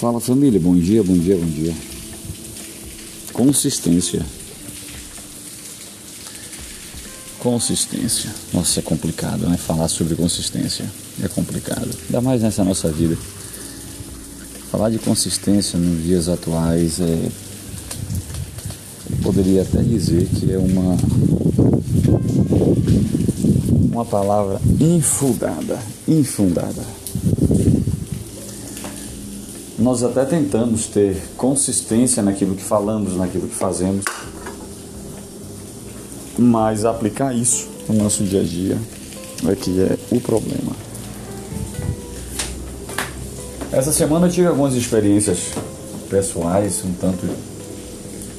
Fala família, bom dia, bom dia, bom dia. Consistência. Consistência. Nossa, é complicado, né? Falar sobre consistência é complicado. Ainda mais nessa nossa vida. Falar de consistência nos dias atuais é. Eu poderia até dizer que é uma. Uma palavra infundada. Infundada. Nós até tentamos ter consistência naquilo que falamos, naquilo que fazemos mas aplicar isso no nosso dia a dia é que é o problema. Essa semana eu tive algumas experiências pessoais um tanto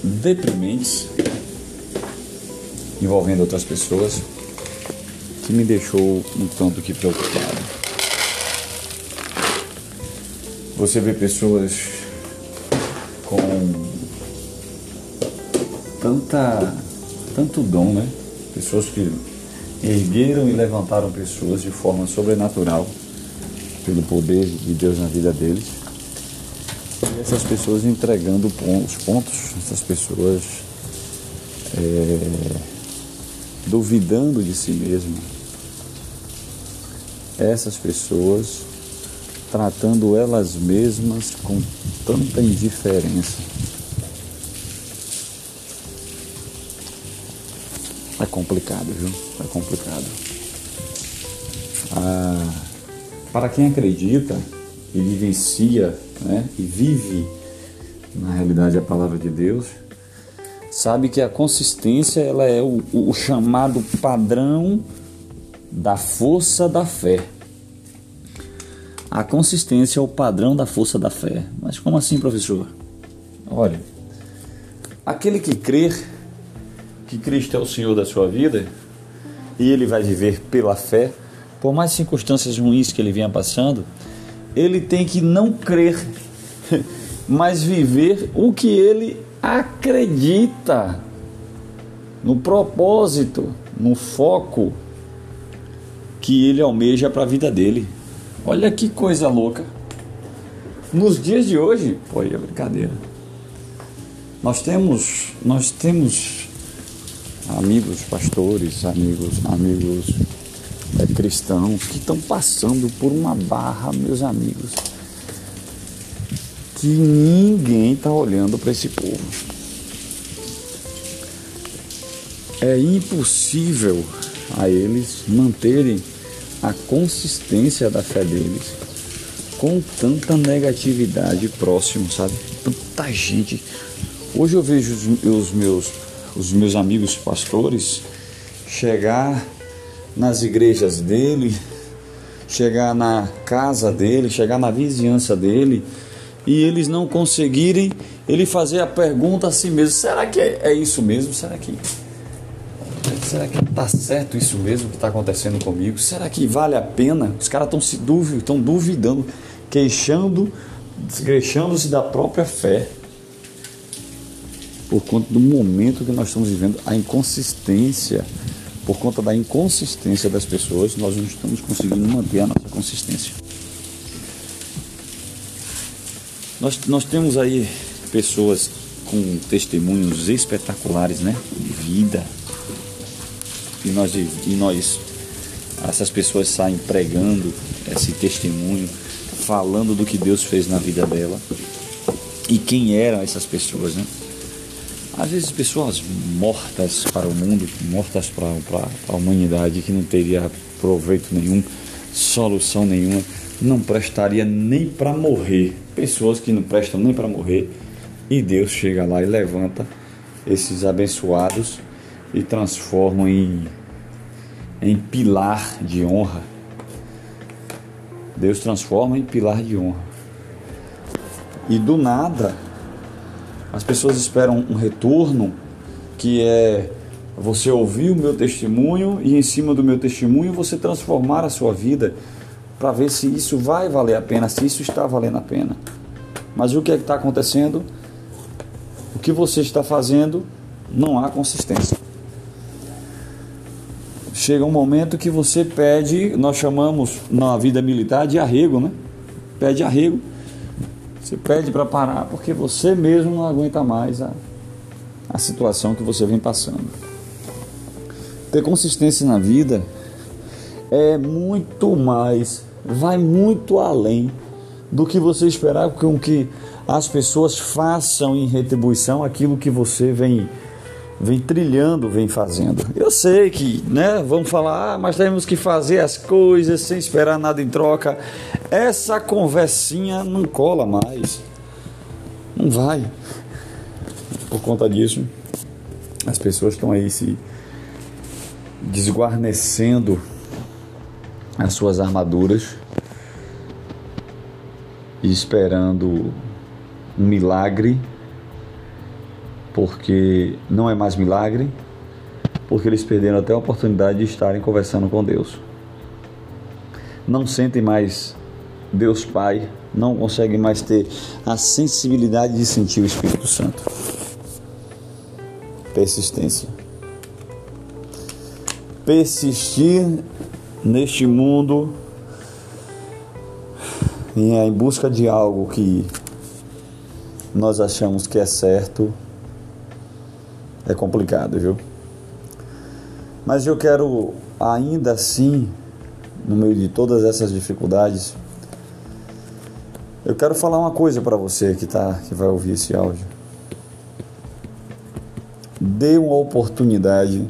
deprimentes envolvendo outras pessoas que me deixou um tanto que preocupado. Você vê pessoas com tanta tanto dom, né? Pessoas que ergueram e levantaram pessoas de forma sobrenatural pelo poder de Deus na vida deles. E essas pessoas entregando os pontos, essas pessoas é, duvidando de si mesmas. Essas pessoas tratando elas mesmas com tanta indiferença É complicado, viu? É complicado. Ah, para quem acredita e vivencia né, e vive na realidade a palavra de Deus, sabe que a consistência ela é o, o chamado padrão da força da fé. A consistência é o padrão da força da fé. Mas como assim, professor? Olha, aquele que crer que Cristo é o Senhor da sua vida e ele vai viver pela fé, por mais circunstâncias ruins que ele venha passando, ele tem que não crer, mas viver o que ele acredita, no propósito, no foco que ele almeja para a vida dele. Olha que coisa louca. Nos dias de hoje, pô, é brincadeira. Nós temos, nós temos amigos pastores, amigos, amigos é, cristãos que estão passando por uma barra, meus amigos, que ninguém está olhando para esse povo. É impossível a eles manterem a consistência da fé deles com tanta negatividade próximo, sabe? Tanta gente. Hoje eu vejo os, os meus os meus amigos pastores chegar nas igrejas dele, chegar na casa dele, chegar na vizinhança dele e eles não conseguirem ele fazer a pergunta a si mesmo: será que é, é isso mesmo? Será que será que está certo isso mesmo que está acontecendo comigo? Será que vale a pena? Os caras estão se duvidando, estão duvidando, queixando, queixando-se da própria fé por conta do momento que nós estamos vivendo, a inconsistência, por conta da inconsistência das pessoas, nós não estamos conseguindo manter a nossa consistência. Nós, nós temos aí pessoas com testemunhos espetaculares, né? De vida. E nós, e nós, essas pessoas saem pregando esse testemunho, falando do que Deus fez na vida dela e quem eram essas pessoas, né? às vezes pessoas mortas para o mundo, mortas para, para a humanidade, que não teria proveito nenhum, solução nenhuma, não prestaria nem para morrer. Pessoas que não prestam nem para morrer, e Deus chega lá e levanta esses abençoados e transforma em, em pilar de honra. Deus transforma em pilar de honra. E do nada, as pessoas esperam um retorno que é você ouvir o meu testemunho e em cima do meu testemunho você transformar a sua vida para ver se isso vai valer a pena, se isso está valendo a pena. Mas o que é que está acontecendo? O que você está fazendo não há consistência. Chega um momento que você pede, nós chamamos na vida militar de arrego, né? Pede arrego Você pede para parar porque você mesmo não aguenta mais a, a situação que você vem passando. Ter consistência na vida é muito mais, vai muito além do que você esperar com que as pessoas façam em retribuição aquilo que você vem vem trilhando, vem fazendo. Eu sei que, né, vamos falar, ah, mas temos que fazer as coisas sem esperar nada em troca. Essa conversinha não cola mais. Não vai. Por conta disso, as pessoas estão aí se desguarnecendo as suas armaduras e esperando um milagre, porque não é mais milagre, porque eles perderam até a oportunidade de estarem conversando com Deus. Não sentem mais Deus Pai, não conseguem mais ter a sensibilidade de sentir o Espírito Santo. Persistência. Persistir neste mundo em busca de algo que nós achamos que é certo, é complicado, viu? Mas eu quero ainda assim, no meio de todas essas dificuldades, eu quero falar uma coisa para você que tá, que vai ouvir esse áudio. Dê uma oportunidade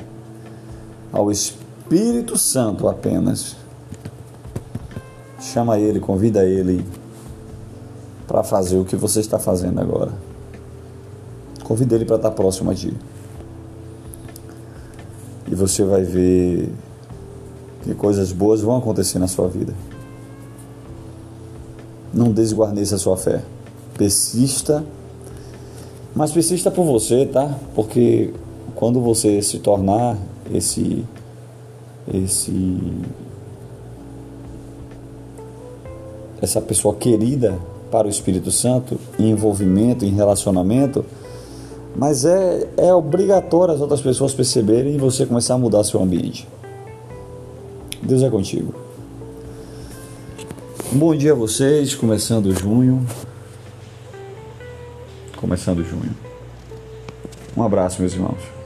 ao Espírito Santo apenas. Chama ele, convida ele para fazer o que você está fazendo agora. Convide ele para estar próximo a ti. Você vai ver que coisas boas vão acontecer na sua vida. Não desguarneça a sua fé. Persista, mas persista por você, tá? Porque quando você se tornar esse esse essa pessoa querida para o Espírito Santo, em envolvimento, em relacionamento, mas é, é obrigatório as outras pessoas perceberem e você começar a mudar seu ambiente. Deus é contigo. Bom dia a vocês, começando junho. Começando junho. Um abraço, meus irmãos.